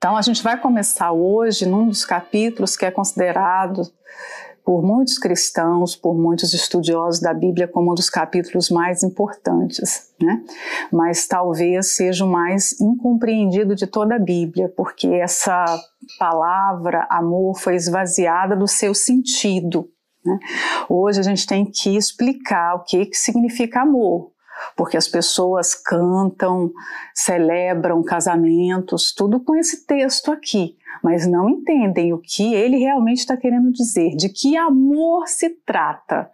Então a gente vai começar hoje num dos capítulos que é considerado por muitos cristãos, por muitos estudiosos da Bíblia, como um dos capítulos mais importantes, né? Mas talvez seja o mais incompreendido de toda a Bíblia, porque essa palavra amor foi esvaziada do seu sentido. Né? Hoje a gente tem que explicar o que, que significa amor, porque as pessoas cantam, celebram casamentos, tudo com esse texto aqui, mas não entendem o que ele realmente está querendo dizer, de que amor se trata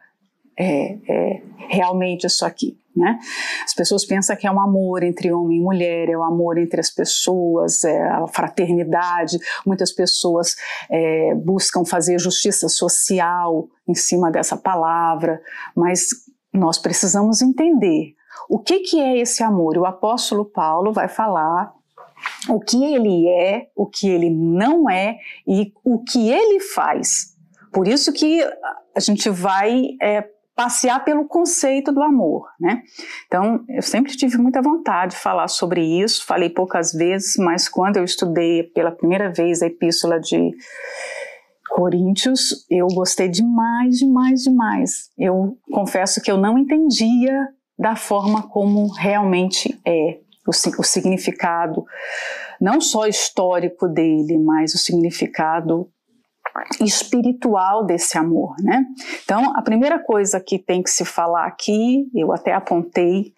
é, é realmente isso aqui. Né? As pessoas pensam que é um amor entre homem e mulher, é o um amor entre as pessoas, é a fraternidade. Muitas pessoas é, buscam fazer justiça social em cima dessa palavra, mas nós precisamos entender o que, que é esse amor? O apóstolo Paulo vai falar o que ele é, o que ele não é e o que ele faz. Por isso que a gente vai é, passear pelo conceito do amor, né? Então, eu sempre tive muita vontade de falar sobre isso, falei poucas vezes, mas quando eu estudei pela primeira vez a epístola de Coríntios, eu gostei demais, demais, demais. Eu confesso que eu não entendia da forma como realmente é o, o significado, não só histórico dele, mas o significado espiritual desse amor, né? Então, a primeira coisa que tem que se falar aqui, eu até apontei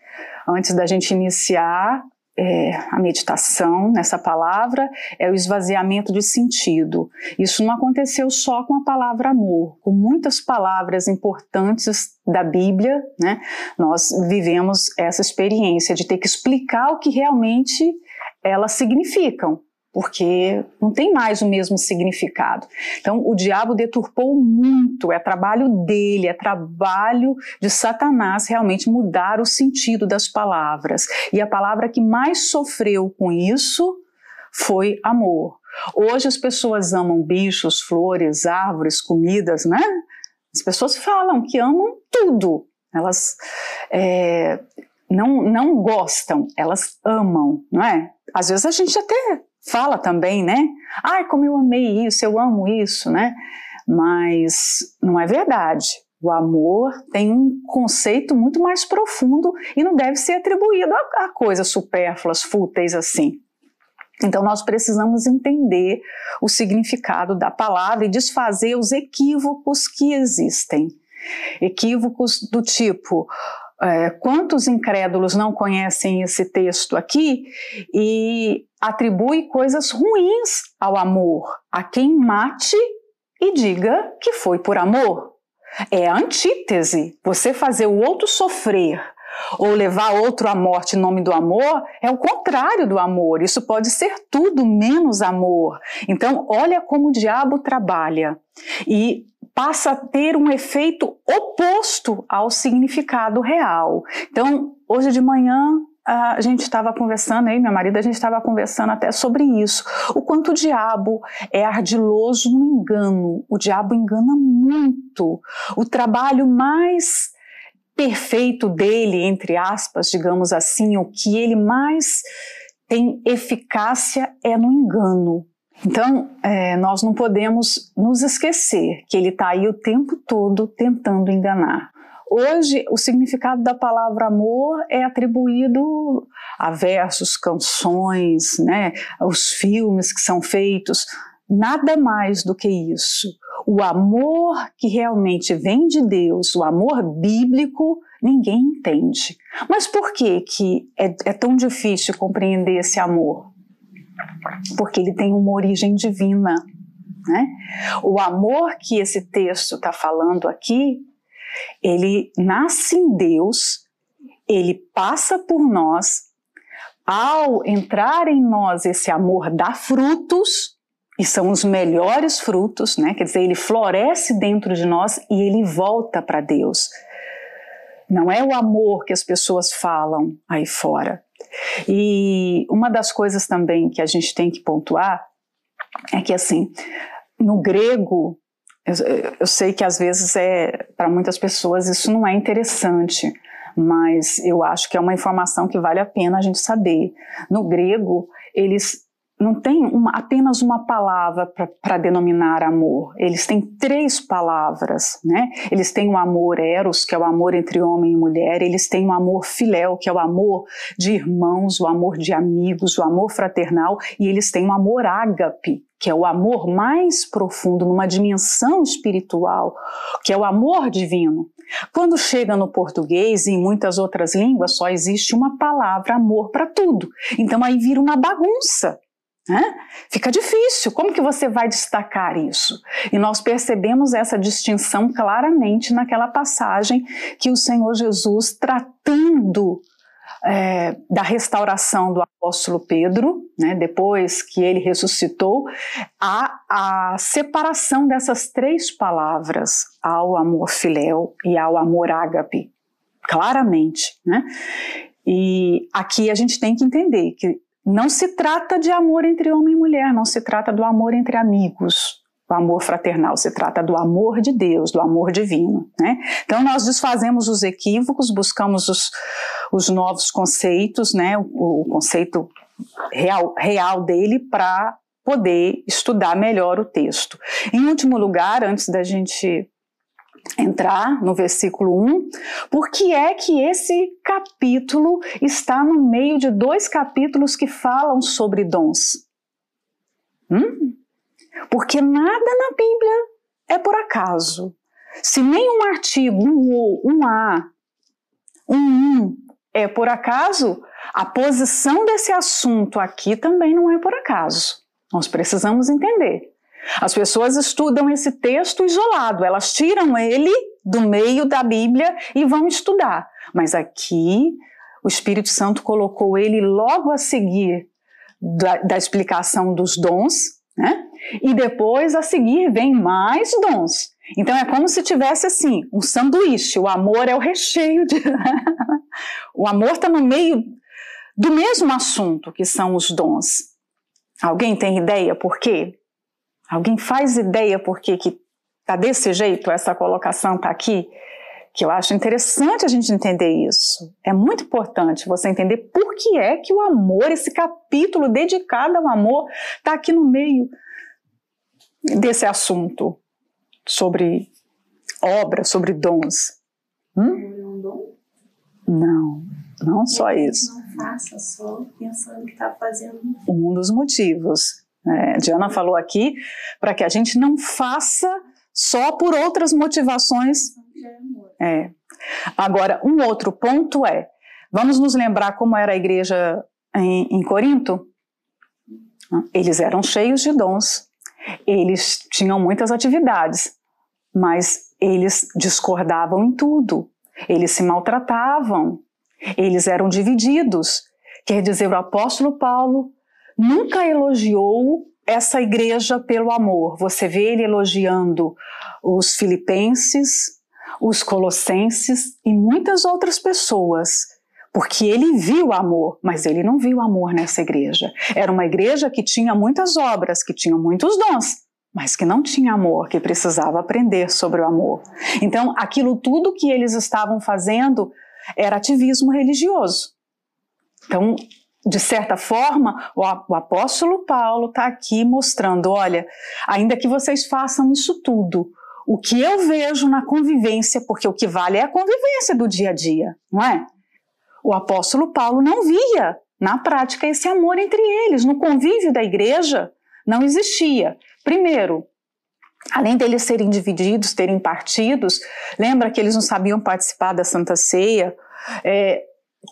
antes da gente iniciar é, a meditação nessa palavra é o esvaziamento de sentido. Isso não aconteceu só com a palavra amor, com muitas palavras importantes da Bíblia, né? Nós vivemos essa experiência de ter que explicar o que realmente elas significam porque não tem mais o mesmo significado. Então, o diabo deturpou muito, é trabalho dele, é trabalho de Satanás realmente mudar o sentido das palavras. E a palavra que mais sofreu com isso foi amor. Hoje as pessoas amam bichos, flores, árvores, comidas, né? As pessoas falam que amam tudo. Elas é, não, não gostam, elas amam, não é? Às vezes a gente até fala também, né? Ai, como eu amei isso, eu amo isso, né? Mas não é verdade. O amor tem um conceito muito mais profundo e não deve ser atribuído a, a coisas supérfluas, fúteis assim. Então nós precisamos entender o significado da palavra e desfazer os equívocos que existem. Equívocos do tipo, é, quantos incrédulos não conhecem esse texto aqui e atribui coisas ruins ao amor, a quem mate e diga que foi por amor. É a antítese. Você fazer o outro sofrer ou levar outro à morte em nome do amor é o contrário do amor. Isso pode ser tudo menos amor. Então, olha como o diabo trabalha. E passa a ter um efeito oposto ao significado real. Então, hoje de manhã a gente estava conversando, aí meu marido, a gente estava conversando até sobre isso. O quanto o diabo é ardiloso no engano. O diabo engana muito. O trabalho mais perfeito dele, entre aspas, digamos assim, o que ele mais tem eficácia é no engano. Então, é, nós não podemos nos esquecer que ele está aí o tempo todo tentando enganar. Hoje, o significado da palavra amor é atribuído a versos, canções, né, os filmes que são feitos. Nada mais do que isso. O amor que realmente vem de Deus, o amor bíblico, ninguém entende. Mas por que, que é, é tão difícil compreender esse amor? Porque ele tem uma origem divina. Né? O amor que esse texto está falando aqui, ele nasce em Deus, ele passa por nós. Ao entrar em nós esse amor dá frutos, e são os melhores frutos, né? quer dizer, ele floresce dentro de nós e ele volta para Deus. Não é o amor que as pessoas falam aí fora. E uma das coisas também que a gente tem que pontuar é que, assim, no grego, eu, eu sei que às vezes é, para muitas pessoas isso não é interessante, mas eu acho que é uma informação que vale a pena a gente saber. No grego, eles não tem uma, apenas uma palavra para denominar amor. Eles têm três palavras, né? Eles têm o amor eros, que é o amor entre homem e mulher. Eles têm o amor filéu, que é o amor de irmãos, o amor de amigos, o amor fraternal. E eles têm o amor ágape, que é o amor mais profundo, numa dimensão espiritual, que é o amor divino. Quando chega no português e em muitas outras línguas, só existe uma palavra amor para tudo. Então aí vira uma bagunça. Né? Fica difícil. Como que você vai destacar isso? E nós percebemos essa distinção claramente naquela passagem que o Senhor Jesus, tratando é, da restauração do apóstolo Pedro, né, depois que ele ressuscitou, há a separação dessas três palavras, ao amor filéu e ao amor ágape, claramente. Né? E aqui a gente tem que entender que não se trata de amor entre homem e mulher, não se trata do amor entre amigos, o amor fraternal, se trata do amor de Deus, do amor divino. Né? Então nós desfazemos os equívocos, buscamos os, os novos conceitos, né? o, o conceito real, real dele para poder estudar melhor o texto. Em último lugar, antes da gente entrar no versículo 1, por que é que esse capítulo está no meio de dois capítulos que falam sobre dons? Hum? Porque nada na Bíblia é por acaso. Se nenhum artigo, um O, um A, um Um é por acaso, a posição desse assunto aqui também não é por acaso. Nós precisamos entender. As pessoas estudam esse texto isolado, elas tiram ele do meio da Bíblia e vão estudar. Mas aqui o Espírito Santo colocou ele logo a seguir da, da explicação dos dons, né? E depois a seguir vem mais dons. Então é como se tivesse assim um sanduíche. O amor é o recheio. De... o amor está no meio do mesmo assunto que são os dons. Alguém tem ideia por quê? Alguém faz ideia por que está desse jeito, essa colocação está aqui? Que eu acho interessante a gente entender isso. É muito importante você entender por que é que o amor, esse capítulo dedicado ao amor, está aqui no meio desse assunto sobre obra, sobre dons. Hum? Não, não só isso. Não faça só pensando que está fazendo. Um dos motivos é, Diana falou aqui, para que a gente não faça só por outras motivações. É. Agora, um outro ponto é: vamos nos lembrar como era a igreja em, em Corinto? Eles eram cheios de dons, eles tinham muitas atividades, mas eles discordavam em tudo, eles se maltratavam, eles eram divididos. Quer dizer, o apóstolo Paulo nunca elogiou essa igreja pelo amor. Você vê ele elogiando os filipenses, os colossenses e muitas outras pessoas, porque ele viu amor, mas ele não viu amor nessa igreja. Era uma igreja que tinha muitas obras, que tinha muitos dons, mas que não tinha amor, que precisava aprender sobre o amor. Então, aquilo tudo que eles estavam fazendo era ativismo religioso. Então, de certa forma, o, apóstolo Paulo está aqui mostrando: olha, ainda que vocês façam isso tudo, o que eu vejo na convivência, porque o que vale é a convivência do dia a dia, não é? O apóstolo Paulo não via na prática esse amor entre eles, no convívio da igreja não existia. Primeiro, além deles serem divididos, terem partidos, lembra que eles não sabiam participar da Santa Ceia? É,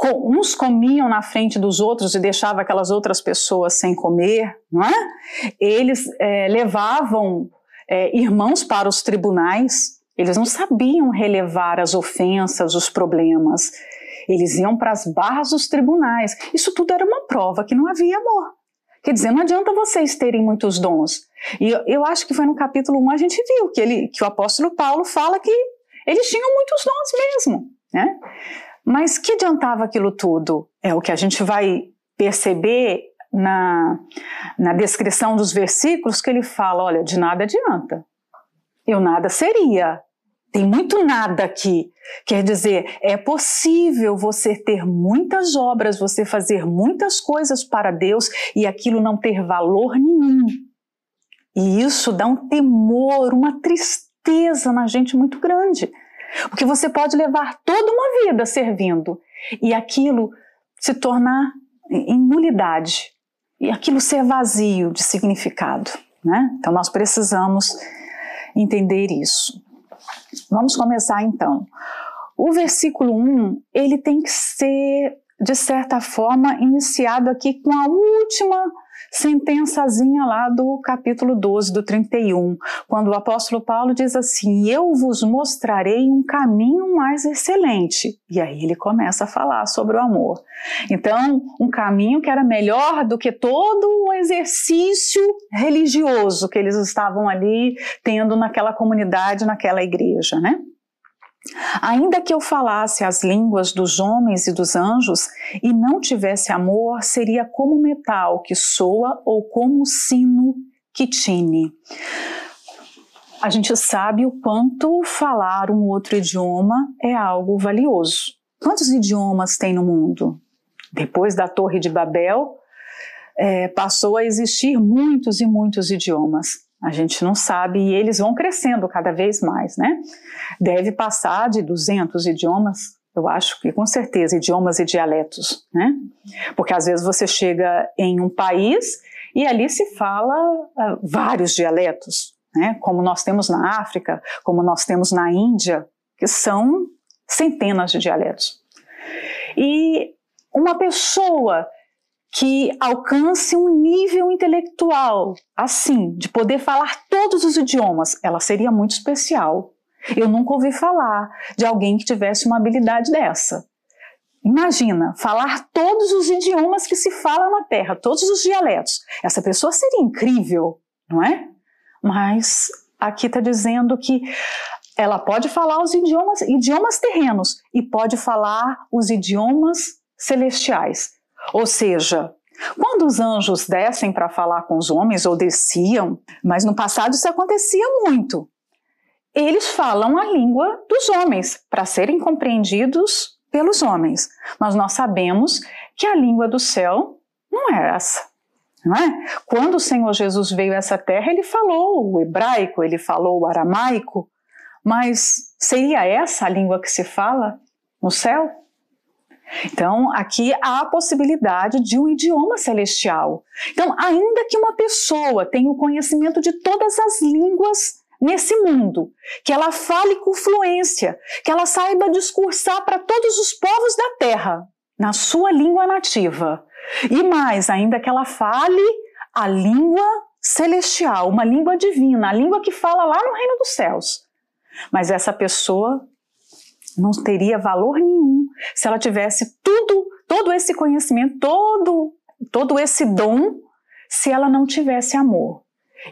uns comiam na frente dos outros e deixavam aquelas outras pessoas sem comer, não é? Eles é, levavam é, irmãos para os tribunais, eles não sabiam relevar as ofensas, os problemas. Eles iam para as barras dos tribunais. Isso tudo era uma prova que não havia amor. Quer dizer, não adianta vocês terem muitos dons. E eu, eu acho que foi no capítulo 1 a gente viu que, ele, que o apóstolo Paulo fala que eles tinham muitos dons mesmo. Né? Mas que adiantava aquilo tudo? É o que a gente vai perceber na, na descrição dos versículos que ele fala: olha, de nada adianta. Eu nada seria. tem muito nada aqui. Quer dizer, é possível você ter muitas obras, você fazer muitas coisas para Deus e aquilo não ter valor nenhum. E isso dá um temor, uma tristeza na gente muito grande. Porque você pode levar toda uma vida servindo e aquilo se tornar em nulidade e aquilo ser vazio de significado. Né? Então nós precisamos entender isso. Vamos começar então. O versículo 1, ele tem que ser, de certa forma, iniciado aqui com a última sentençazinha lá do capítulo 12, do 31, quando o apóstolo Paulo diz assim: Eu vos mostrarei um caminho mais excelente. E aí ele começa a falar sobre o amor. Então, um caminho que era melhor do que todo o exercício religioso que eles estavam ali tendo naquela comunidade, naquela igreja, né? Ainda que eu falasse as línguas dos homens e dos anjos e não tivesse amor, seria como metal que soa ou como sino que tine. A gente sabe o quanto falar um outro idioma é algo valioso. Quantos idiomas tem no mundo? Depois da Torre de Babel, é, passou a existir muitos e muitos idiomas. A gente não sabe e eles vão crescendo cada vez mais, né? Deve passar de 200 idiomas, eu acho que com certeza, idiomas e dialetos, né? Porque às vezes você chega em um país e ali se fala uh, vários dialetos, né? Como nós temos na África, como nós temos na Índia, que são centenas de dialetos. E uma pessoa que alcance um nível intelectual assim, de poder falar todos os idiomas, ela seria muito especial. Eu nunca ouvi falar de alguém que tivesse uma habilidade dessa. Imagina, falar todos os idiomas que se fala na Terra, todos os dialetos. Essa pessoa seria incrível, não é? Mas aqui está dizendo que ela pode falar os idiomas, idiomas terrenos e pode falar os idiomas celestiais. Ou seja, quando os anjos descem para falar com os homens, ou desciam, mas no passado isso acontecia muito, eles falam a língua dos homens para serem compreendidos pelos homens. Mas nós sabemos que a língua do céu não é essa. Não é? Quando o Senhor Jesus veio a essa terra, ele falou o hebraico, ele falou o aramaico, mas seria essa a língua que se fala no céu? Então, aqui há a possibilidade de um idioma celestial. Então, ainda que uma pessoa tenha o conhecimento de todas as línguas nesse mundo, que ela fale com fluência, que ela saiba discursar para todos os povos da terra, na sua língua nativa. E mais, ainda que ela fale a língua celestial, uma língua divina, a língua que fala lá no reino dos céus. Mas essa pessoa não teria valor nenhum se ela tivesse tudo, todo esse conhecimento, todo, todo esse dom, se ela não tivesse amor.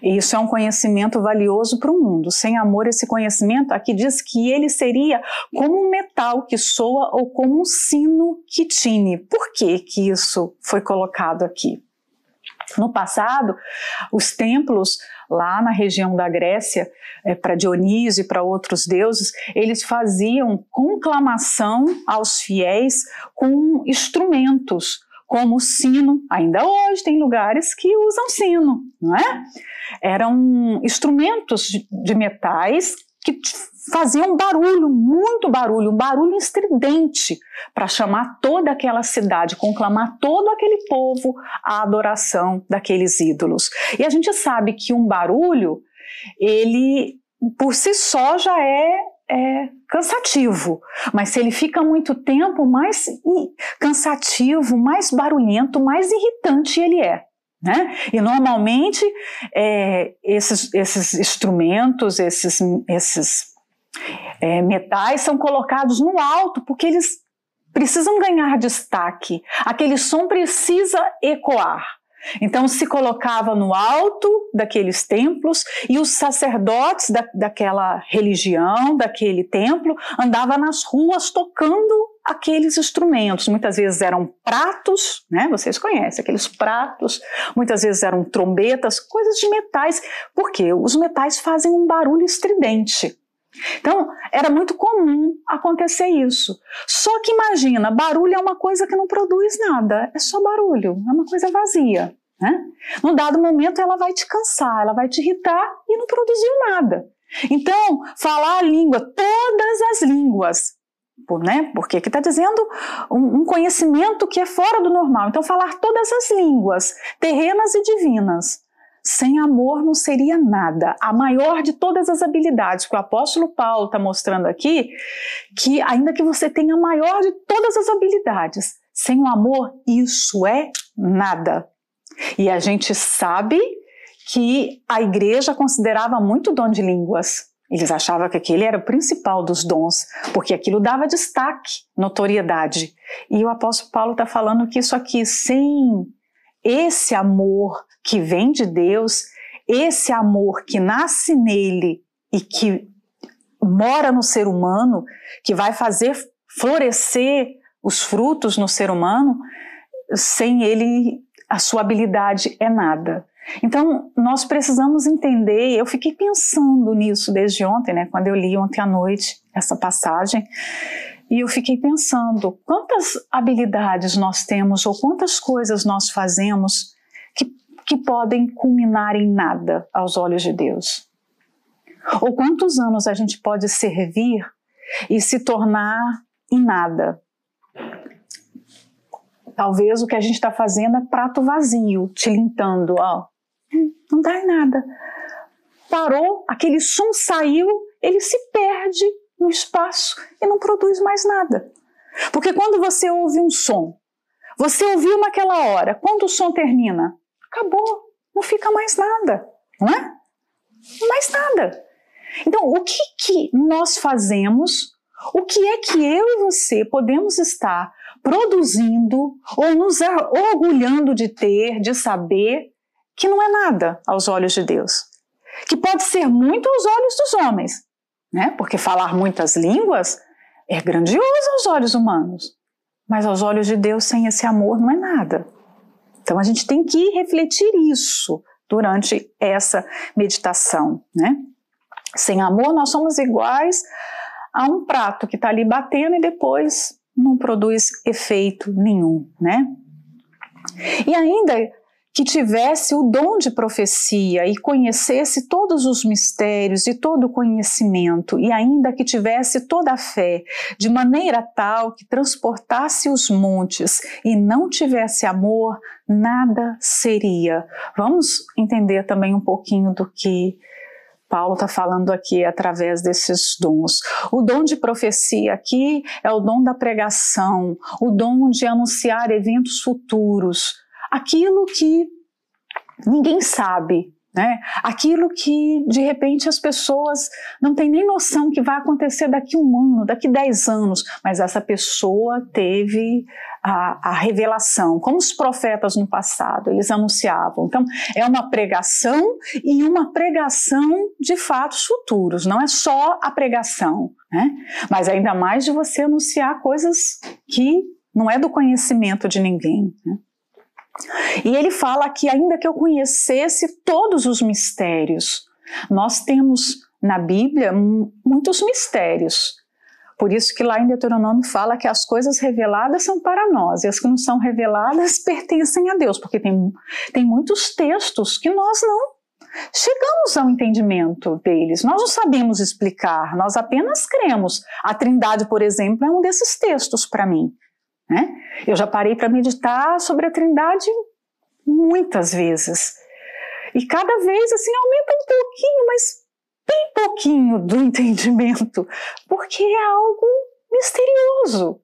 E isso é um conhecimento valioso para o mundo. Sem amor, esse conhecimento aqui diz que ele seria como um metal que soa ou como um sino que tine. Por que, que isso foi colocado aqui? No passado, os templos lá na região da Grécia, é, para Dionísio e para outros deuses, eles faziam conclamação aos fiéis com instrumentos, como o sino. Ainda hoje tem lugares que usam sino, não é? Eram instrumentos de, de metais que faziam barulho, muito barulho, um barulho estridente, para chamar toda aquela cidade, conclamar todo aquele povo à adoração daqueles ídolos. E a gente sabe que um barulho, ele por si só já é, é cansativo, mas se ele fica muito tempo, mais cansativo, mais barulhento, mais irritante ele é. Né? E normalmente é, esses, esses instrumentos, esses, esses é, metais são colocados no alto porque eles precisam ganhar destaque. Aquele som precisa ecoar. Então se colocava no alto daqueles templos e os sacerdotes da, daquela religião, daquele templo, andavam nas ruas tocando aqueles instrumentos. Muitas vezes eram pratos, né? Vocês conhecem aqueles pratos. Muitas vezes eram trombetas, coisas de metais, porque os metais fazem um barulho estridente. Então, era muito comum acontecer isso. Só que imagina, barulho é uma coisa que não produz nada, é só barulho, é uma coisa vazia. Né? Num dado momento, ela vai te cansar, ela vai te irritar e não produziu nada. Então, falar a língua, todas as línguas, né? Porque aqui está dizendo um, conhecimento que é fora do normal. Então, falar todas as línguas, terrenas e divinas. Sem amor não seria nada. A maior de todas as habilidades que o apóstolo Paulo está mostrando aqui, que ainda que você tenha a maior de todas as habilidades, sem o amor, isso é nada. E a gente sabe que a igreja considerava muito dom de línguas. Eles achavam que aquele era o principal dos dons, porque aquilo dava destaque, notoriedade. E o apóstolo Paulo está falando que isso aqui, sem esse amor que vem de Deus, esse amor que nasce nele e que mora no ser humano, que vai fazer florescer os frutos no ser humano, sem ele, a sua habilidade é nada. Então, nós precisamos entender, eu fiquei pensando nisso desde ontem, né, quando eu li ontem à noite essa passagem, e eu fiquei pensando quantas habilidades nós temos ou quantas coisas nós fazemos que, que podem culminar em nada aos olhos de Deus. Ou quantos anos a gente pode servir e se tornar em nada. Talvez o que a gente está fazendo é prato vazio, tilintando, ó, não dá em nada. Parou, aquele som saiu, ele se perde no espaço e não produz mais nada. Porque quando você ouve um som, você ouviu naquela hora, quando o som termina, acabou, não fica mais nada, não é? Mais nada. Então, o que, que nós fazemos? O que é que eu e você podemos estar produzindo ou nos orgulhando de ter, de saber, que não é nada aos olhos de Deus? Que pode ser muito aos olhos dos homens, né? Porque falar muitas línguas é grandioso aos olhos humanos, mas aos olhos de Deus, sem esse amor, não é nada. Então a gente tem que refletir isso durante essa meditação, né? Sem amor, nós somos iguais a um prato que está ali batendo e depois não produz efeito nenhum, né? E ainda que tivesse o dom de profecia e conhecesse todos os mistérios e todo o conhecimento, e ainda que tivesse toda a fé, de maneira tal que transportasse os montes e não tivesse amor, nada seria. Vamos entender também um pouquinho do que Paulo está falando aqui através desses dons. O dom de profecia aqui é o dom da pregação, o dom de anunciar eventos futuros, aquilo que ninguém sabe, né? Aquilo que de repente as pessoas não têm nem noção que vai acontecer daqui um ano, daqui dez anos, mas essa pessoa teve a, a, revelação, como os profetas no passado, eles anunciavam. Então, é uma pregação e uma pregação de fatos futuros, não é só a pregação, né? Mas ainda mais de você anunciar coisas que não é do conhecimento de ninguém. Né? E ele fala que, ainda que eu conhecesse todos os mistérios, nós temos na Bíblia muitos mistérios. Por isso que lá em Deuteronômio fala que as coisas reveladas são para nós e as que não são reveladas pertencem a Deus, porque tem, tem muitos textos que nós não chegamos ao entendimento deles. Nós não sabemos explicar, nós apenas cremos. A Trindade, por exemplo, é um desses textos para mim. Né? Eu já parei para meditar sobre a Trindade muitas vezes. E cada vez assim aumenta um pouquinho, mas bem pouquinho do entendimento, porque é algo misterioso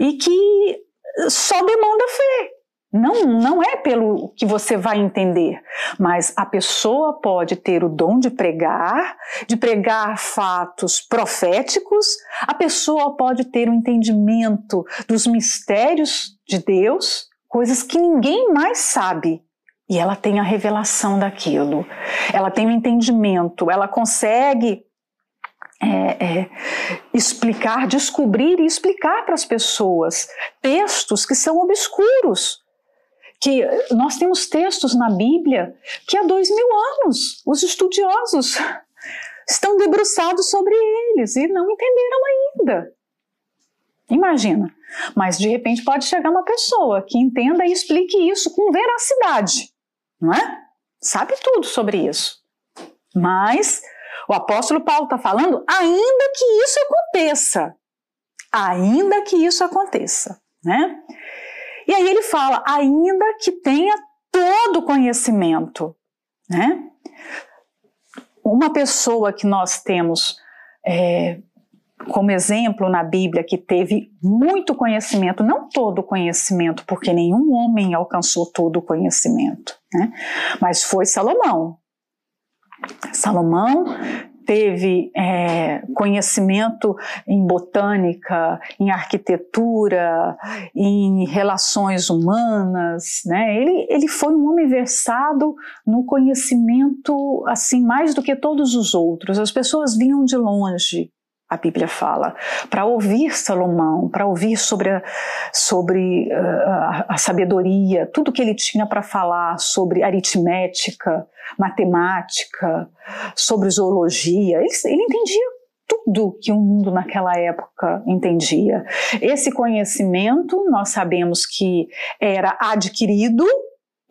e que só demanda fé. Não, não é pelo que você vai entender, mas a pessoa pode ter o dom de pregar, de pregar fatos proféticos, a pessoa pode ter o um entendimento dos mistérios de Deus, coisas que ninguém mais sabe. E ela tem a revelação daquilo, ela tem o um entendimento, ela consegue é, é, explicar, descobrir e explicar para as pessoas textos que são obscuros que nós temos textos na Bíblia que há dois mil anos os estudiosos estão debruçados sobre eles e não entenderam ainda. Imagina. Mas de repente pode chegar uma pessoa que entenda e explique isso com veracidade, não é? Sabe tudo sobre isso. Mas o apóstolo Paulo está falando, ainda que isso aconteça, ainda que isso aconteça, né? E aí ele fala, ainda que tenha todo conhecimento, né? Uma pessoa que nós temos é, como exemplo na Bíblia que teve muito conhecimento, não todo conhecimento, porque nenhum homem alcançou todo o conhecimento, né? mas foi Salomão. Salomão teve é, conhecimento em botânica, em arquitetura, em relações humanas, né? Ele, ele foi um homem versado no conhecimento assim mais do que todos os outros. As pessoas vinham de longe a Bíblia fala, para ouvir Salomão, para ouvir sobre, a, sobre uh, a, a, sabedoria, tudo que ele tinha para falar sobre aritmética, matemática, sobre zoologia. Ele, ele entendia tudo que o mundo naquela época entendia. Esse conhecimento, nós sabemos que era adquirido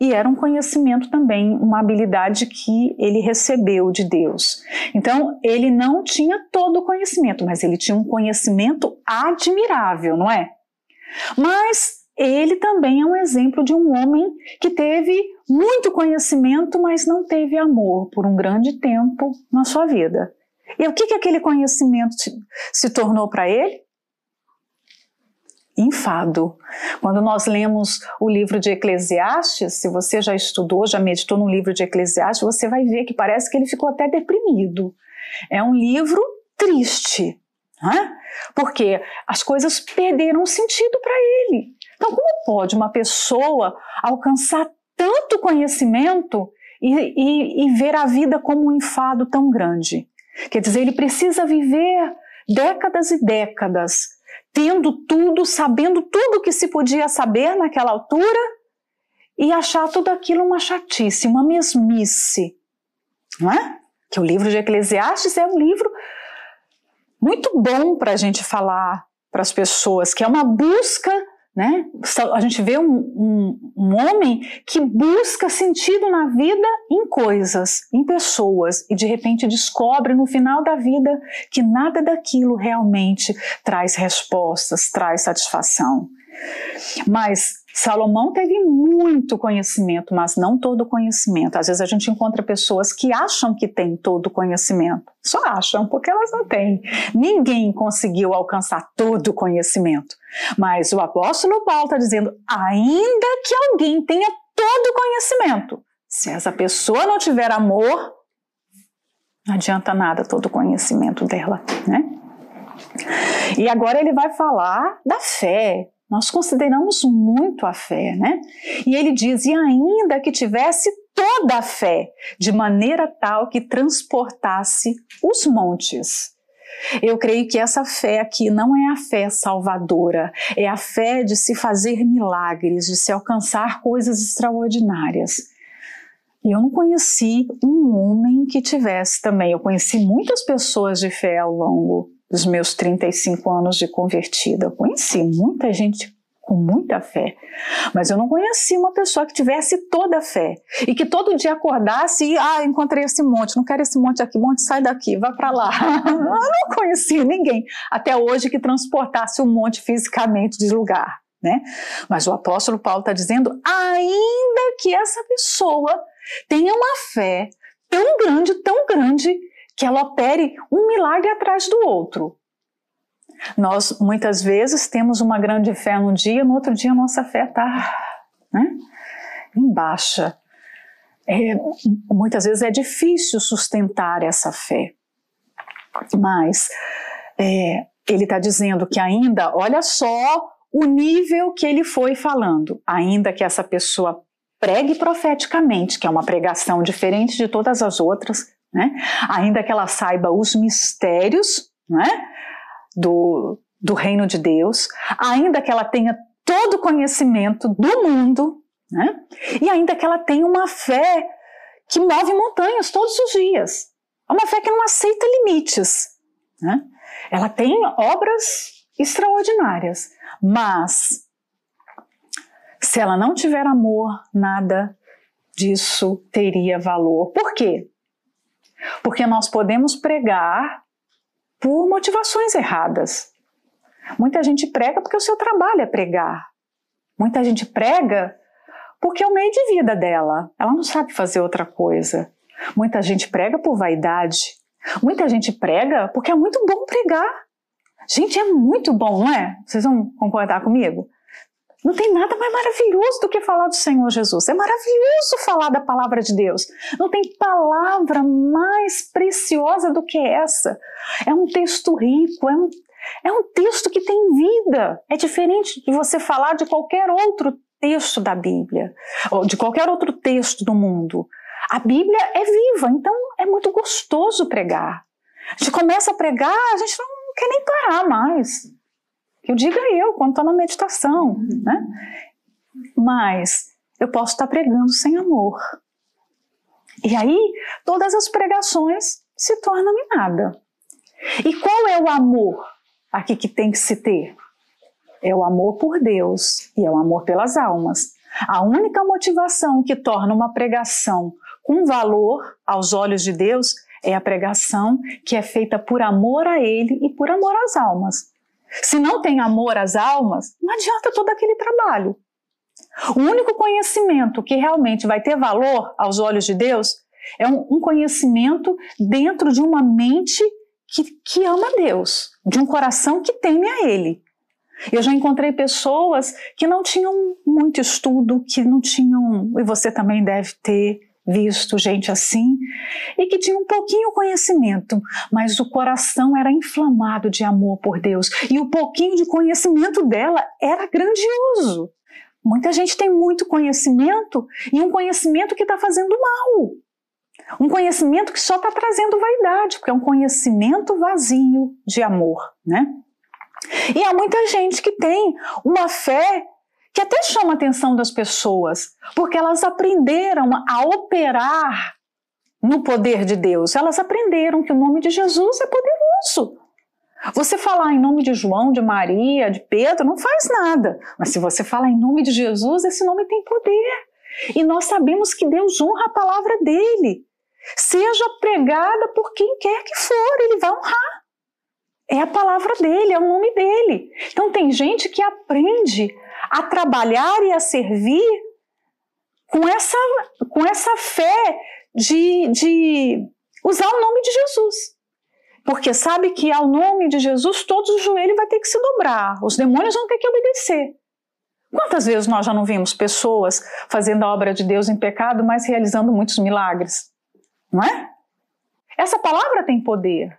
e era um conhecimento também, uma habilidade que ele recebeu de Deus. Então, ele não tinha todo o conhecimento, mas ele tinha um conhecimento admirável, não é? Mas ele também é um exemplo de um homem que teve muito conhecimento, mas não teve amor por um grande tempo na sua vida. E o que, que aquele conhecimento se tornou para ele? Enfado. Quando nós lemos o livro de Eclesiastes, se você já estudou, já meditou no livro de Eclesiastes, você vai ver que parece que ele ficou até deprimido. É um livro triste, né? porque as coisas perderam sentido para ele. Então, como pode uma pessoa alcançar tanto conhecimento e, e, e ver a vida como um enfado tão grande? Quer dizer, ele precisa viver décadas e décadas tendo tudo, sabendo tudo que se podia saber naquela altura e achar tudo aquilo uma chatice, uma mesmice. Não é? Que o livro de Eclesiastes é um livro muito bom para a gente falar para as pessoas, que é uma busca né? A gente vê um, um, um, homem que busca sentido na vida em coisas, em pessoas, e de repente descobre no final da vida que nada daquilo realmente traz respostas, traz satisfação. Mas Salomão teve muito conhecimento, mas não todo conhecimento. Às vezes a gente encontra pessoas que acham que têm todo conhecimento. Só acham, porque elas não têm. Ninguém conseguiu alcançar todo o conhecimento. Mas o apóstolo Paulo está dizendo: ainda que alguém tenha todo conhecimento, se essa pessoa não tiver amor, não adianta nada todo o conhecimento dela, né? E agora ele vai falar da fé, nós consideramos muito a fé, né? E ele diz: e ainda que tivesse toda a fé, de maneira tal que transportasse os montes. Eu creio que essa fé aqui não é a fé salvadora, é a fé de se fazer milagres, de se alcançar coisas extraordinárias. E eu não conheci um homem que tivesse também. Eu conheci muitas pessoas de fé ao longo dos meus 35 anos de convertida. Eu conheci muita gente com muita fé, mas eu não conheci uma pessoa que tivesse toda a fé e que todo dia acordasse e, ah, encontrei esse monte, não quero esse monte aqui, monte, sai daqui, vai para lá. eu não conheci ninguém até hoje que transportasse o um monte fisicamente de lugar. Né? Mas o apóstolo Paulo está dizendo, ainda que essa pessoa tenha uma fé tão grande, tão grande, que ela opere um milagre atrás do outro. Nós muitas vezes temos uma grande fé num dia, no outro dia nossa fé está né, em baixa. É, muitas vezes é difícil sustentar essa fé. Mas é, ele está dizendo que ainda, olha só o nível que ele foi falando, ainda que essa pessoa pregue profeticamente, que é uma pregação diferente de todas as outras, né? ainda que ela saiba os mistérios né? do, do reino de Deus, ainda que ela tenha todo o conhecimento do mundo, né? e ainda que ela tenha uma fé que move montanhas todos os dias. É uma fé que não aceita limites. Né? Ela tem obras extraordinárias, mas se ela não tiver amor, nada disso teria valor. Por quê? Porque nós podemos pregar por motivações erradas. Muita gente prega porque o seu trabalho é pregar. Muita gente prega porque é o meio de vida dela. Ela não sabe fazer outra coisa. Muita gente prega por vaidade. Muita gente prega porque é muito bom pregar. Gente, é muito bom, não é? Vocês vão concordar comigo? Não tem nada mais maravilhoso do que falar do Senhor Jesus. É maravilhoso falar da palavra de Deus. Não tem palavra mais preciosa do que essa. É um texto rico, é um, é um texto que tem vida. É diferente de você falar de qualquer outro texto da Bíblia, ou de qualquer outro texto do mundo. A Bíblia é viva, então é muito gostoso pregar. A gente começa a pregar, a gente não quer nem parar mais. Eu diga eu, quando estou na meditação, né? Mas eu posso estar pregando sem amor. E aí, todas as pregações se tornam em nada. E qual é o amor aqui que tem que se ter? É o amor por Deus e é o amor pelas almas. A única motivação que torna uma pregação com valor aos olhos de Deus é a pregação que é feita por amor a Ele e por amor às almas. Se não tem amor às almas, não adianta todo aquele trabalho. O único conhecimento que realmente vai ter valor aos olhos de Deus é um, um conhecimento dentro de uma mente que, que ama Deus, de um coração que teme a Ele. Eu já encontrei pessoas que não tinham muito estudo, que não tinham, e você também deve ter, visto gente assim, e que tinha um pouquinho conhecimento, mas o coração era inflamado de amor por Deus, e o pouquinho de conhecimento dela era grandioso. Muita gente tem muito conhecimento e um conhecimento que está fazendo mal. Um conhecimento que só está trazendo vaidade, porque é um conhecimento vazio de amor, né? E há muita gente que tem uma fé que até chama a atenção das pessoas, porque elas aprenderam a operar no poder de Deus. Elas aprenderam que o nome de Jesus é poderoso. Você falar em nome de João, de Maria, de Pedro, não faz nada. Mas se você falar em nome de Jesus, esse nome tem poder. E nós sabemos que Deus honra a palavra dele. Seja pregada por quem quer que for, ele vai honrar. É a palavra dele, é o nome dele. Então tem gente que aprende a trabalhar e a servir com essa, com essa fé de, de usar o nome de Jesus. Porque sabe que ao nome de Jesus todos os joelhos vai ter que se dobrar, os demônios vão ter que obedecer. Quantas vezes nós já não vimos pessoas fazendo a obra de Deus em pecado, mas realizando muitos milagres? Não é? Essa palavra tem poder.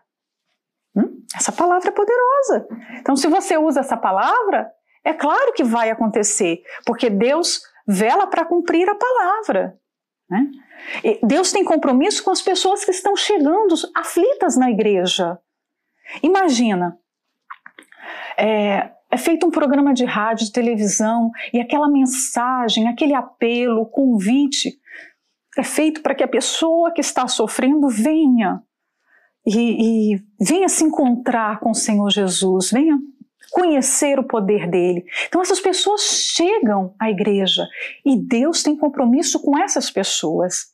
Hum? Essa palavra é poderosa. Então, se você usa essa palavra, é claro que vai acontecer, porque Deus vela para cumprir a palavra. Né? Deus tem compromisso com as pessoas que estão chegando aflitas na igreja. Imagina, é, é feito um programa de rádio, de televisão, e aquela mensagem, aquele apelo, convite, é feito para que a pessoa que está sofrendo venha e, e venha se encontrar com o Senhor Jesus, venha conhecer o poder dele. Então essas pessoas chegam à igreja e Deus tem compromisso com essas pessoas.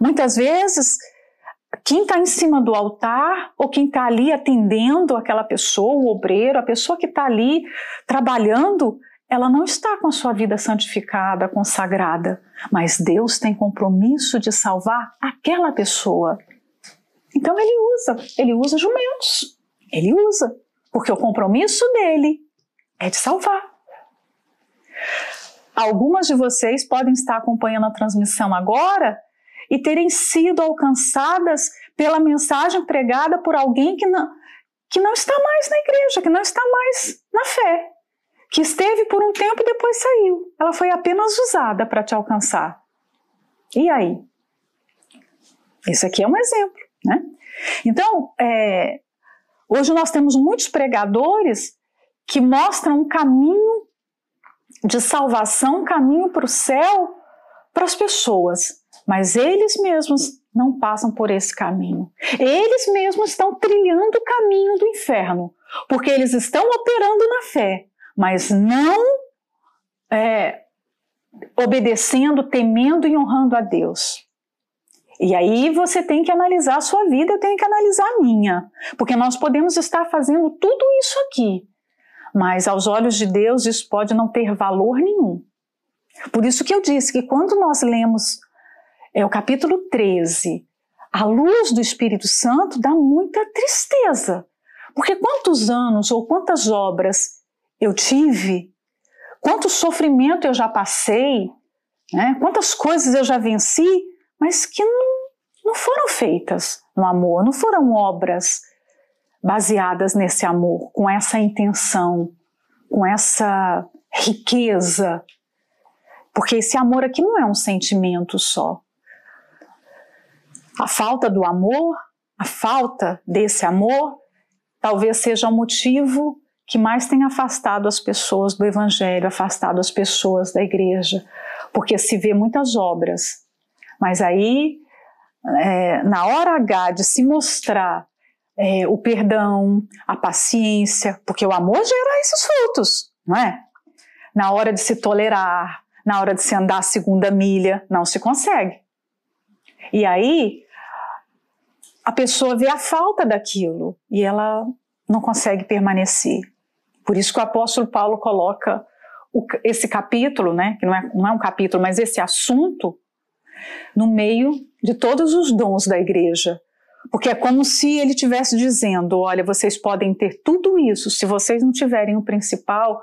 Muitas vezes, quem está em cima do altar ou quem está ali atendendo aquela pessoa, o obreiro, a pessoa que está ali trabalhando, ela não está com a sua vida santificada, consagrada, mas Deus tem compromisso de salvar aquela pessoa. Então ele usa, ele usa jumentos, ele usa porque o compromisso dele é de salvar. Algumas de vocês podem estar acompanhando a transmissão agora e terem sido alcançadas pela mensagem pregada por alguém que não, que não está mais na igreja, que não está mais na fé, que esteve por um tempo e depois saiu. Ela foi apenas usada para te alcançar. E aí? Esse aqui é um exemplo, né? Então, é, Hoje nós temos muitos pregadores que mostram um caminho de salvação, um caminho para o céu para as pessoas. mas eles mesmos não passam por esse caminho. Eles mesmos estão trilhando o caminho do inferno, porque eles estão operando na fé, mas não é, obedecendo, temendo e honrando a Deus. E aí você tem que analisar a sua vida, eu tenho que analisar a minha, porque nós podemos estar fazendo tudo isso aqui, mas aos olhos de Deus isso pode não ter valor nenhum. Por isso que eu disse que quando nós lemos é, o capítulo 13, a luz do Espírito Santo dá muita tristeza. Porque quantos anos ou quantas obras eu tive, quanto sofrimento eu já passei, né? quantas coisas eu já venci, mas que não, não foram feitas no amor, não foram obras baseadas nesse amor, com essa intenção, com essa riqueza. Porque esse amor aqui não é um sentimento só. A falta do amor, a falta desse amor, talvez seja o motivo que mais tem afastado as pessoas do Evangelho, afastado as pessoas da igreja, porque se vê muitas obras, mas aí, é, na hora H de se mostrar é, o perdão, a paciência, porque o amor gera esses frutos, não é? Na hora de se tolerar, na hora de se andar a segunda milha, não se consegue. E aí, a pessoa vê a falta daquilo e ela não consegue permanecer. Por isso que o apóstolo Paulo coloca o, esse capítulo, né, que não é, não é um capítulo, mas esse assunto, no meio de todos os dons da igreja. Porque é como se ele estivesse dizendo: olha, vocês podem ter tudo isso, se vocês não tiverem o principal,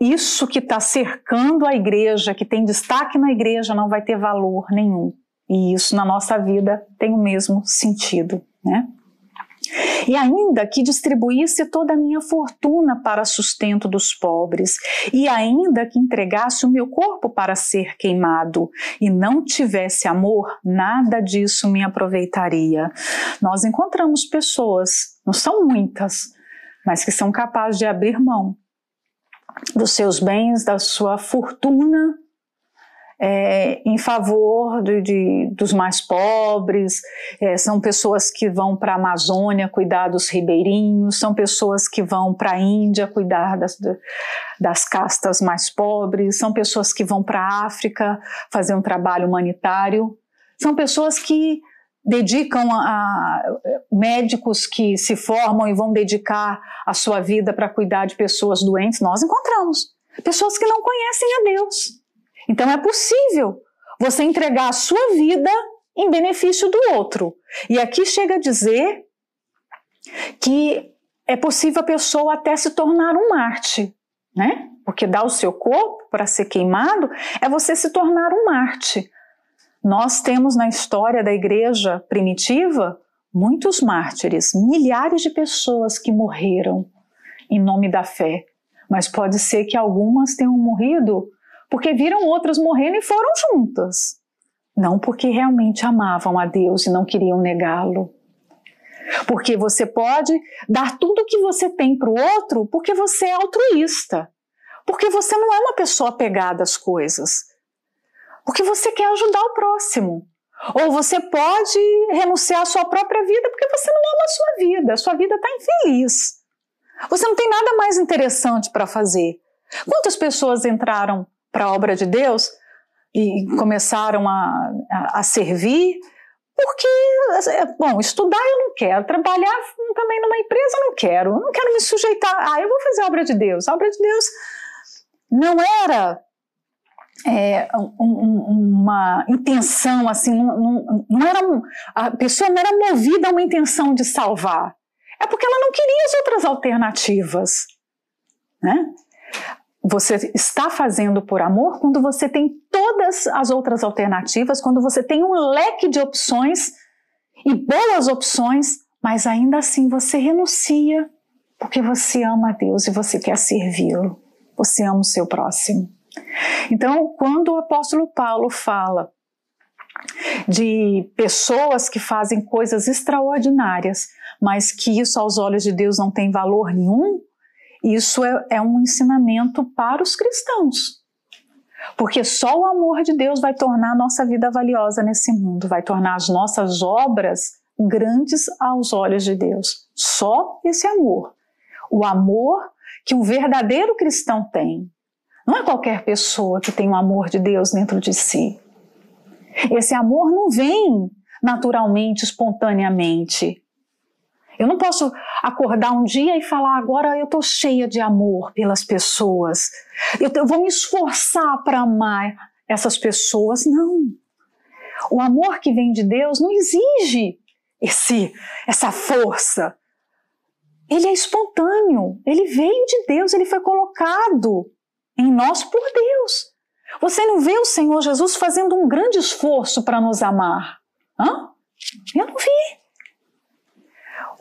isso que está cercando a igreja, que tem destaque na igreja, não vai ter valor nenhum. E isso na nossa vida tem o mesmo sentido, né? E ainda que distribuísse toda a minha fortuna para sustento dos pobres, e ainda que entregasse o meu corpo para ser queimado, e não tivesse amor, nada disso me aproveitaria. Nós encontramos pessoas, não são muitas, mas que são capazes de abrir mão dos seus bens, da sua fortuna é, em favor de, de, dos mais pobres, é, são pessoas que vão para a Amazônia cuidar dos ribeirinhos, são pessoas que vão para a Índia cuidar das, das castas mais pobres, são pessoas que vão para a África fazer um trabalho humanitário, são pessoas que dedicam a, a, médicos que se formam e vão dedicar a sua vida para cuidar de pessoas doentes, nós encontramos pessoas que não conhecem a Deus então é possível você entregar a sua vida em benefício do outro. E aqui chega a dizer que é possível a pessoa até se tornar um Marte, né? Porque dar o seu corpo para ser queimado é você se tornar um Marte. Nós temos na história da igreja primitiva muitos mártires, milhares de pessoas que morreram em nome da fé. Mas pode ser que algumas tenham morrido porque viram outras morrendo e foram juntas. Não porque realmente amavam a Deus e não queriam negá-lo. Porque você pode dar tudo o que você tem para o outro porque você é altruísta. Porque você não é uma pessoa apegada às coisas. Porque você quer ajudar o próximo. Ou você pode renunciar à sua própria vida porque você não ama a sua vida. A sua vida está infeliz. Você não tem nada mais interessante para fazer. Quantas pessoas entraram para a obra de Deus e começaram a, a, a servir, porque, é, bom, estudar eu não quero, trabalhar também numa empresa eu não quero, eu não quero me sujeitar, ah, eu vou fazer a obra de Deus. A obra de Deus não era é, um, uma intenção assim, não, não, não era um, a pessoa não era movida a uma intenção de salvar, é porque ela não queria as outras alternativas, né? Você está fazendo por amor quando você tem todas as outras alternativas, quando você tem um leque de opções e boas opções, mas ainda assim você renuncia porque você ama a Deus e você quer servi-lo. Você ama o seu próximo. Então, quando o apóstolo Paulo fala de pessoas que fazem coisas extraordinárias, mas que isso aos olhos de Deus não tem valor nenhum, isso é, é um ensinamento para os cristãos. Porque só o amor de Deus vai tornar a nossa vida valiosa nesse mundo, vai tornar as nossas obras grandes aos olhos de Deus. Só esse amor. O amor que um verdadeiro cristão tem. Não é qualquer pessoa que tem o amor de Deus dentro de si. Esse amor não vem naturalmente, espontaneamente. Eu não posso acordar um dia e falar, agora eu estou cheia de amor pelas pessoas. Eu, eu vou me esforçar para amar essas pessoas. Não. O amor que vem de Deus não exige esse, essa força. Ele é espontâneo, ele veio de Deus, ele foi colocado em nós por Deus. Você não vê o Senhor Jesus fazendo um grande esforço para nos amar? Hã? Eu não vi.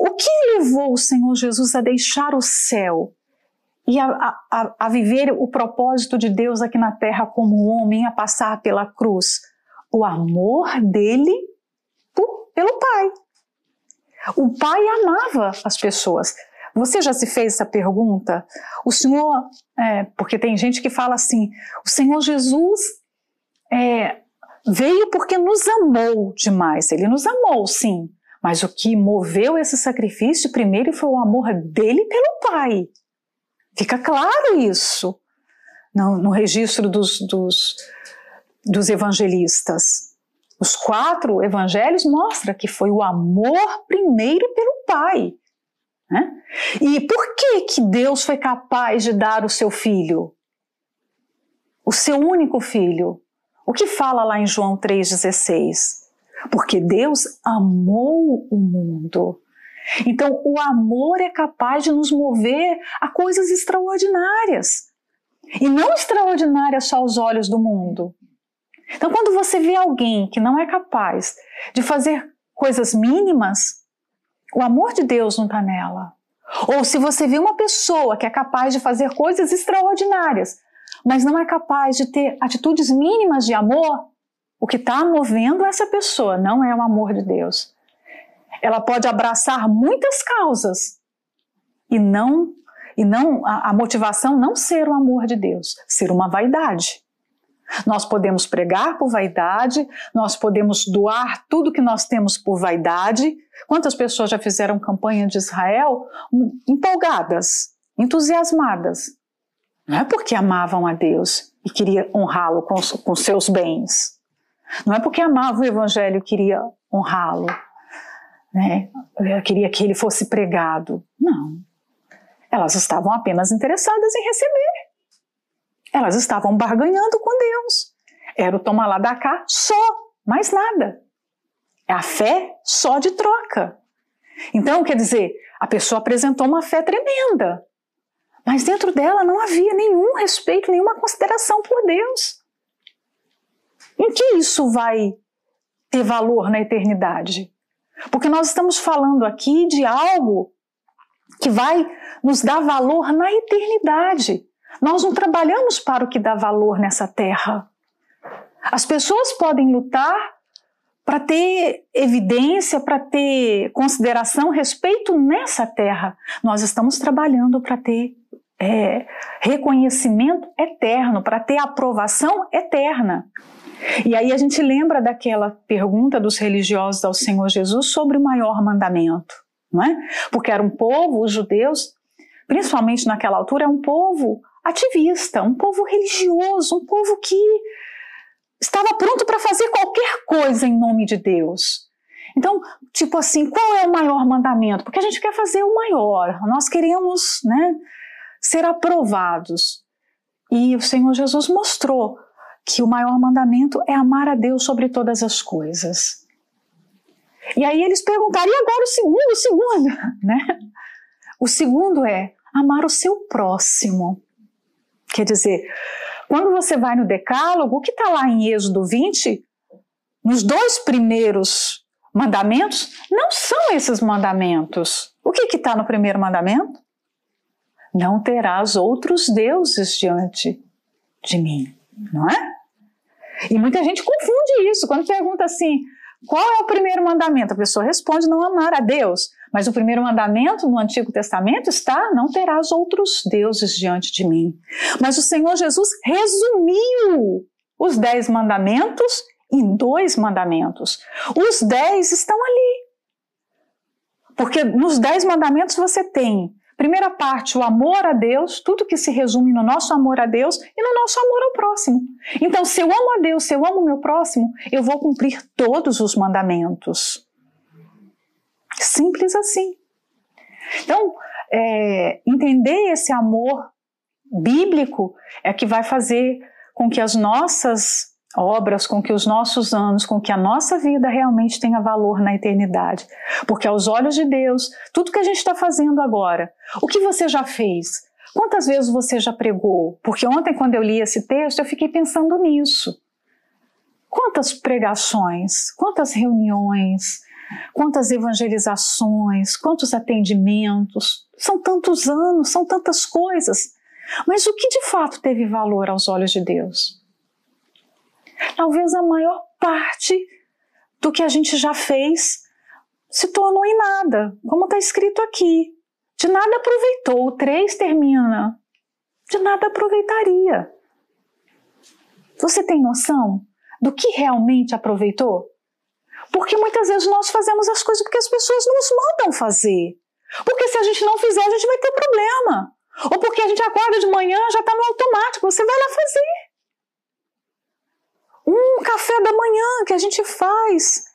O que levou o Senhor Jesus a deixar o céu e a, a, a viver o propósito de Deus aqui na terra como homem, a passar pela cruz? O amor dele por, pelo Pai. O pai amava as pessoas. Você já se fez essa pergunta? O Senhor, é, porque tem gente que fala assim: o Senhor Jesus é, veio porque nos amou demais. Ele nos amou, sim. Mas o que moveu esse sacrifício primeiro foi o amor dele pelo Pai. Fica claro isso no, no registro dos, dos, dos evangelistas. Os quatro evangelhos mostram que foi o amor primeiro pelo Pai. Né? E por que, que Deus foi capaz de dar o seu filho? O seu único filho. O que fala lá em João 3,16? Porque Deus amou o mundo. Então, o amor é capaz de nos mover a coisas extraordinárias. E não extraordinárias só aos olhos do mundo, então, quando você vê alguém que não é capaz de fazer coisas mínimas, o amor de Deus não está nela. Ou se você vê uma pessoa que é capaz de fazer coisas extraordinárias, mas não é capaz de ter atitudes mínimas de amor, o que está movendo essa pessoa não é o amor de Deus. Ela pode abraçar muitas causas e não e não a, a motivação não ser o amor de Deus, ser uma vaidade. Nós podemos pregar por vaidade, nós podemos doar tudo que nós temos por vaidade. Quantas pessoas já fizeram campanha de Israel empolgadas, entusiasmadas? Não é porque amavam a Deus e queria honrá-lo com, com seus bens. Não é porque amava o Evangelho queria honrá-lo. Né? Queria que ele fosse pregado. Não. Elas estavam apenas interessadas em receber. Elas estavam barganhando com Deus. Era o tomar lá da cá só, mais nada. É a fé só de troca. Então, quer dizer, a pessoa apresentou uma fé tremenda, mas dentro dela não havia nenhum respeito, nenhuma consideração por Deus. Em que isso vai ter valor na eternidade? Porque nós estamos falando aqui de algo que vai nos dar valor na eternidade. Nós não trabalhamos para o que dá valor nessa terra. As pessoas podem lutar para ter evidência, para ter consideração, respeito nessa terra. Nós estamos trabalhando para ter é, reconhecimento eterno, para ter aprovação eterna. E aí a gente lembra daquela pergunta dos religiosos ao Senhor Jesus sobre o maior mandamento, não é? Porque era um povo, os judeus, principalmente naquela altura, é um povo ativista, um povo religioso, um povo que estava pronto para fazer qualquer coisa em nome de Deus. Então, tipo assim, qual é o maior mandamento? Porque a gente quer fazer o maior, nós queremos né, ser aprovados. E o Senhor Jesus mostrou que o maior mandamento é amar a Deus sobre todas as coisas. E aí eles perguntaram, e agora o segundo, o segundo, né? O segundo é amar o seu próximo. Quer dizer, quando você vai no Decálogo, o que está lá em Êxodo 20, nos dois primeiros mandamentos, não são esses mandamentos. O que está no primeiro mandamento? Não terás outros deuses diante de mim, não é? E muita gente confunde isso. Quando pergunta assim, qual é o primeiro mandamento? A pessoa responde não amar a Deus. Mas o primeiro mandamento no Antigo Testamento está: não terás outros deuses diante de mim. Mas o Senhor Jesus resumiu os dez mandamentos em dois mandamentos. Os dez estão ali. Porque nos dez mandamentos você tem Primeira parte, o amor a Deus, tudo que se resume no nosso amor a Deus e no nosso amor ao próximo. Então, se eu amo a Deus, se eu amo o meu próximo, eu vou cumprir todos os mandamentos. Simples assim. Então, é, entender esse amor bíblico é que vai fazer com que as nossas obras, com que os nossos anos, com que a nossa vida realmente tenha valor na eternidade. Porque aos olhos de Deus, tudo que a gente está fazendo agora, o que você já fez? Quantas vezes você já pregou? Porque ontem, quando eu li esse texto, eu fiquei pensando nisso. Quantas pregações, quantas reuniões, quantas evangelizações, quantos atendimentos. São tantos anos, são tantas coisas. Mas o que de fato teve valor aos olhos de Deus? Talvez a maior parte do que a gente já fez se tornou em nada, como está escrito aqui. De nada aproveitou. O 3 termina. De nada aproveitaria. Você tem noção do que realmente aproveitou? Porque muitas vezes nós fazemos as coisas porque as pessoas nos mandam fazer. Porque se a gente não fizer, a gente vai ter problema. Ou porque a gente acorda de manhã, já está no automático, você vai lá fazer um café da manhã que a gente faz,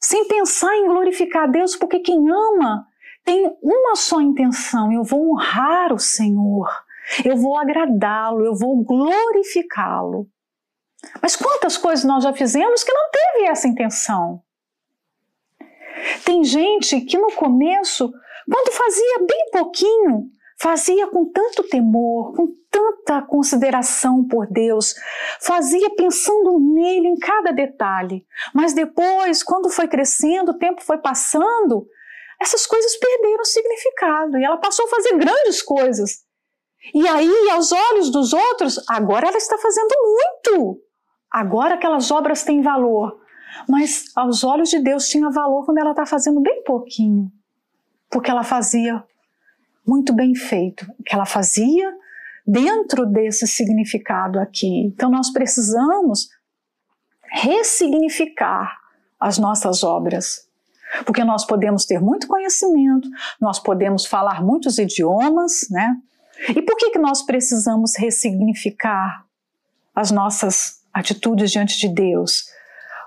sem pensar em glorificar Deus, porque quem ama tem uma só intenção: eu vou honrar o Senhor, eu vou agradá-lo, eu vou glorificá-lo. Mas quantas coisas nós já fizemos que não teve essa intenção? Tem gente que no começo, quando fazia bem pouquinho, fazia com tanto temor, com tanta consideração por Deus, fazia pensando nele em cada detalhe. Mas depois, quando foi crescendo, o tempo foi passando, essas coisas perderam significado e ela passou a fazer grandes coisas. E aí, aos olhos dos outros, agora ela está fazendo muito. Agora aquelas obras têm valor. Mas aos olhos de Deus tinha valor quando ela está fazendo bem pouquinho. Porque ela fazia muito bem feito, que ela fazia dentro desse significado aqui. Então nós precisamos ressignificar as nossas obras. Porque nós podemos ter muito conhecimento, nós podemos falar muitos idiomas, né? E por que, que nós precisamos ressignificar as nossas atitudes diante de Deus?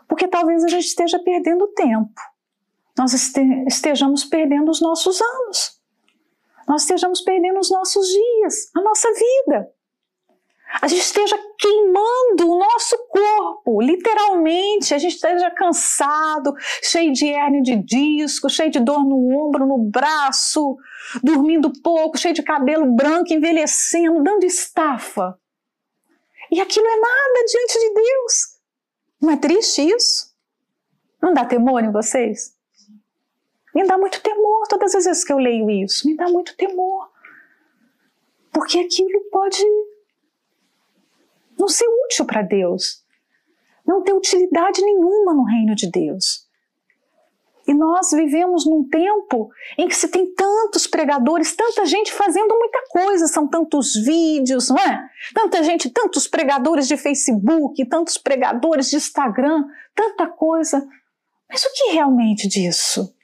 Porque talvez a gente esteja perdendo tempo, nós estejamos perdendo os nossos anos nós estejamos perdendo os nossos dias, a nossa vida. A gente esteja queimando o nosso corpo, literalmente, a gente esteja cansado, cheio de hérnia de disco, cheio de dor no ombro, no braço, dormindo pouco, cheio de cabelo branco, envelhecendo, dando estafa. E aquilo é nada diante de Deus. Não é triste isso? Não dá temor em vocês? Me dá muito temor todas as vezes que eu leio isso. Me dá muito temor. Porque aquilo pode não ser útil para Deus. Não ter utilidade nenhuma no reino de Deus. E nós vivemos num tempo em que se tem tantos pregadores, tanta gente fazendo muita coisa, são tantos vídeos, não é? Tanta gente, tantos pregadores de Facebook, tantos pregadores de Instagram, tanta coisa. Mas o que realmente disso?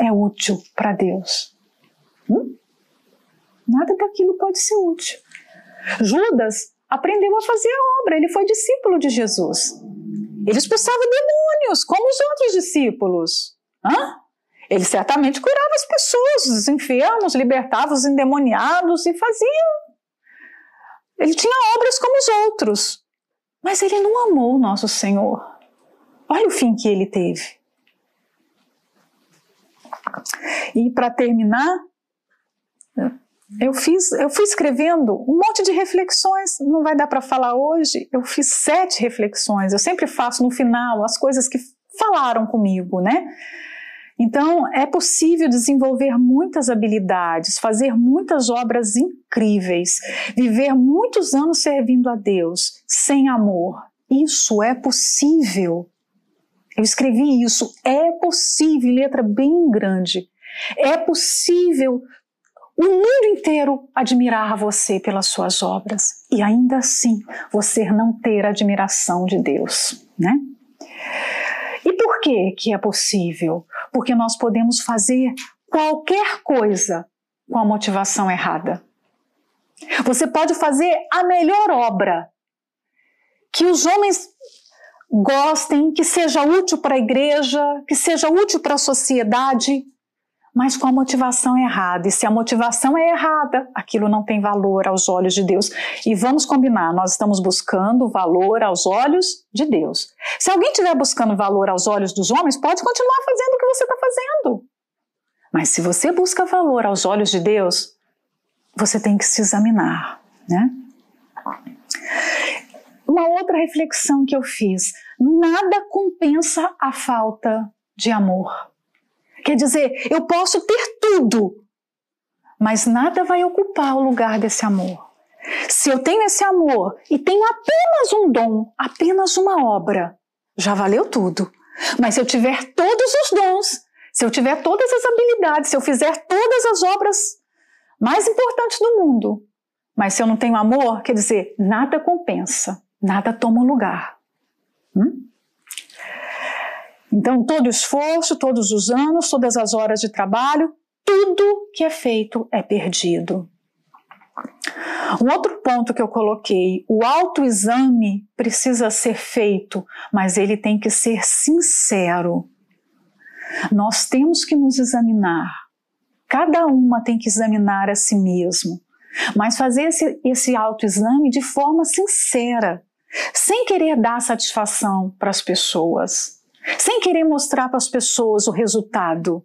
É útil para Deus? Hum? Nada daquilo pode ser útil. Judas aprendeu a fazer a obra, ele foi discípulo de Jesus. Ele expulsava demônios, como os outros discípulos. Hã? Ele certamente curava as pessoas, os enfermos, libertava os endemoniados e fazia. Ele tinha obras como os outros. Mas ele não amou o nosso Senhor. Olha o fim que ele teve. E para terminar, eu fiz, eu fui escrevendo um monte de reflexões, não vai dar para falar hoje. Eu fiz sete reflexões. Eu sempre faço no final as coisas que falaram comigo, né? Então, é possível desenvolver muitas habilidades, fazer muitas obras incríveis, viver muitos anos servindo a Deus sem amor. Isso é possível. Eu escrevi isso. É possível, letra bem grande. É possível o mundo inteiro admirar você pelas suas obras e ainda assim você não ter admiração de Deus, né? E por que que é possível? Porque nós podemos fazer qualquer coisa com a motivação errada. Você pode fazer a melhor obra que os homens gostem, que seja útil para a igreja, que seja útil para a sociedade, mas com a motivação errada. E se a motivação é errada, aquilo não tem valor aos olhos de Deus. E vamos combinar, nós estamos buscando valor aos olhos de Deus. Se alguém estiver buscando valor aos olhos dos homens, pode continuar fazendo o que você está fazendo. Mas se você busca valor aos olhos de Deus, você tem que se examinar, né? Uma outra reflexão que eu fiz: nada compensa a falta de amor. Quer dizer, eu posso ter tudo, mas nada vai ocupar o lugar desse amor. Se eu tenho esse amor e tenho apenas um dom, apenas uma obra, já valeu tudo. Mas se eu tiver todos os dons, se eu tiver todas as habilidades, se eu fizer todas as obras mais importantes do mundo, mas se eu não tenho amor, quer dizer, nada compensa, nada toma lugar. Hum? Então, todo esforço, todos os anos, todas as horas de trabalho, tudo que é feito é perdido. Um outro ponto que eu coloquei: o autoexame precisa ser feito, mas ele tem que ser sincero. Nós temos que nos examinar. Cada uma tem que examinar a si mesmo, mas fazer esse, esse autoexame de forma sincera, sem querer dar satisfação para as pessoas sem querer mostrar para as pessoas o resultado.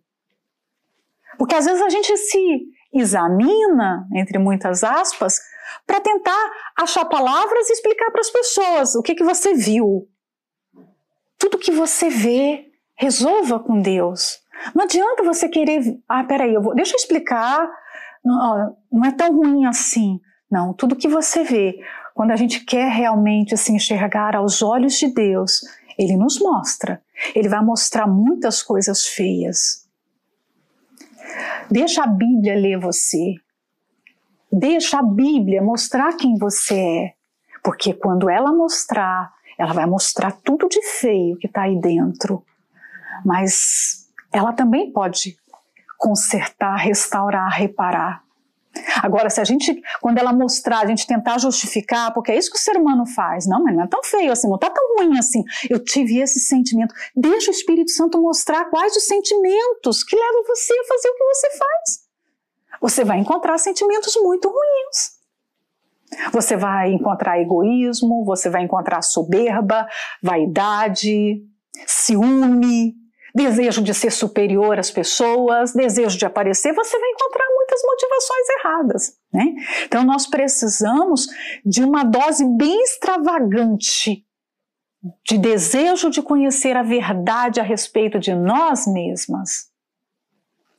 Porque às vezes a gente se examina, entre muitas aspas, para tentar achar palavras e explicar para as pessoas o que, que você viu. Tudo que você vê, resolva com Deus. Não adianta você querer, ah, peraí, eu vou, deixa eu explicar, não, não é tão ruim assim. Não, tudo que você vê, quando a gente quer realmente se enxergar aos olhos de Deus, Ele nos mostra. Ele vai mostrar muitas coisas feias. Deixa a Bíblia ler você. Deixa a Bíblia mostrar quem você é. Porque quando ela mostrar, ela vai mostrar tudo de feio que está aí dentro. Mas ela também pode consertar, restaurar, reparar. Agora, se a gente, quando ela mostrar, a gente tentar justificar, porque é isso que o ser humano faz, não, mas não é tão feio assim, não está tão ruim assim. Eu tive esse sentimento. Deixa o Espírito Santo mostrar quais os sentimentos que levam você a fazer o que você faz. Você vai encontrar sentimentos muito ruins. Você vai encontrar egoísmo, você vai encontrar soberba, vaidade, ciúme, desejo de ser superior às pessoas, desejo de aparecer, você vai encontrar muitas motivações erradas. Né? Então, nós precisamos de uma dose bem extravagante de desejo de conhecer a verdade a respeito de nós mesmas.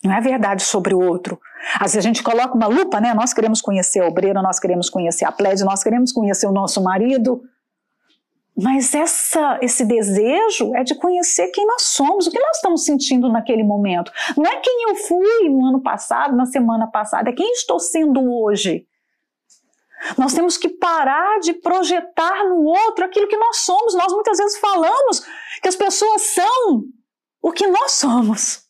Não é a verdade sobre o outro. Às vezes a gente coloca uma lupa, né? Nós queremos conhecer a obreira, nós queremos conhecer a plede, nós queremos conhecer o nosso marido. Mas essa, esse desejo é de conhecer quem nós somos, o que nós estamos sentindo naquele momento. Não é quem eu fui no ano passado, na semana passada, é quem estou sendo hoje. Nós temos que parar de projetar no outro aquilo que nós somos. Nós muitas vezes falamos que as pessoas são o que nós somos.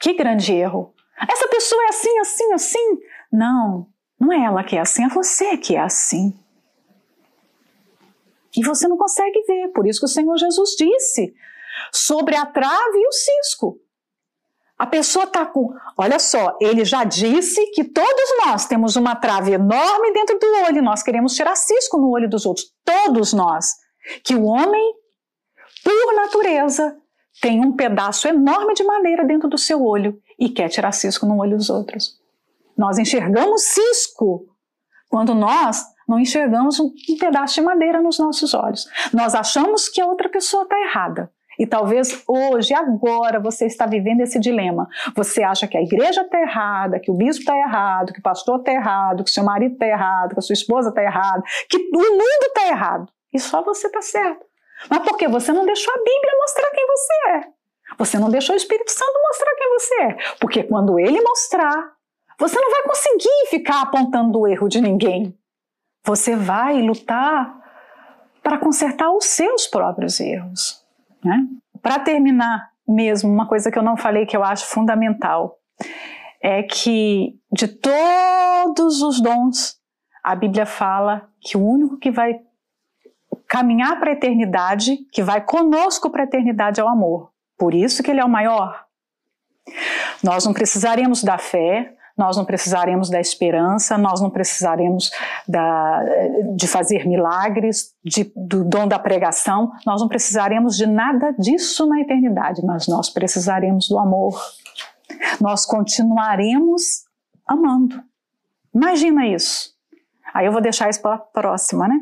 Que grande erro. Essa pessoa é assim, assim, assim. Não, não é ela que é assim, é você que é assim. E você não consegue ver. Por isso que o Senhor Jesus disse sobre a trave e o cisco. A pessoa está com. Olha só, ele já disse que todos nós temos uma trave enorme dentro do olho. Nós queremos tirar cisco no olho dos outros. Todos nós. Que o homem, por natureza, tem um pedaço enorme de madeira dentro do seu olho e quer tirar cisco no olho dos outros. Nós enxergamos cisco quando nós não enxergamos um, um pedaço de madeira nos nossos olhos. Nós achamos que a outra pessoa está errada. E talvez hoje, agora, você está vivendo esse dilema. Você acha que a igreja está errada, que o bispo está errado, que o pastor está errado, que o seu marido está errado, que a sua esposa está errada, que o mundo está errado. E só você está certo. Mas porque você não deixou a Bíblia mostrar quem você é. Você não deixou o Espírito Santo mostrar quem você é. Porque quando ele mostrar, você não vai conseguir ficar apontando o erro de ninguém. Você vai lutar para consertar os seus próprios erros. Né? Para terminar, mesmo, uma coisa que eu não falei que eu acho fundamental é que de todos os dons, a Bíblia fala que o único que vai caminhar para a eternidade, que vai conosco para a eternidade é o amor. Por isso que ele é o maior. Nós não precisaremos da fé, nós não precisaremos da esperança, nós não precisaremos da, de fazer milagres, de, do dom da pregação, nós não precisaremos de nada disso na eternidade, mas nós precisaremos do amor. Nós continuaremos amando. Imagina isso. Aí eu vou deixar isso para a próxima, né?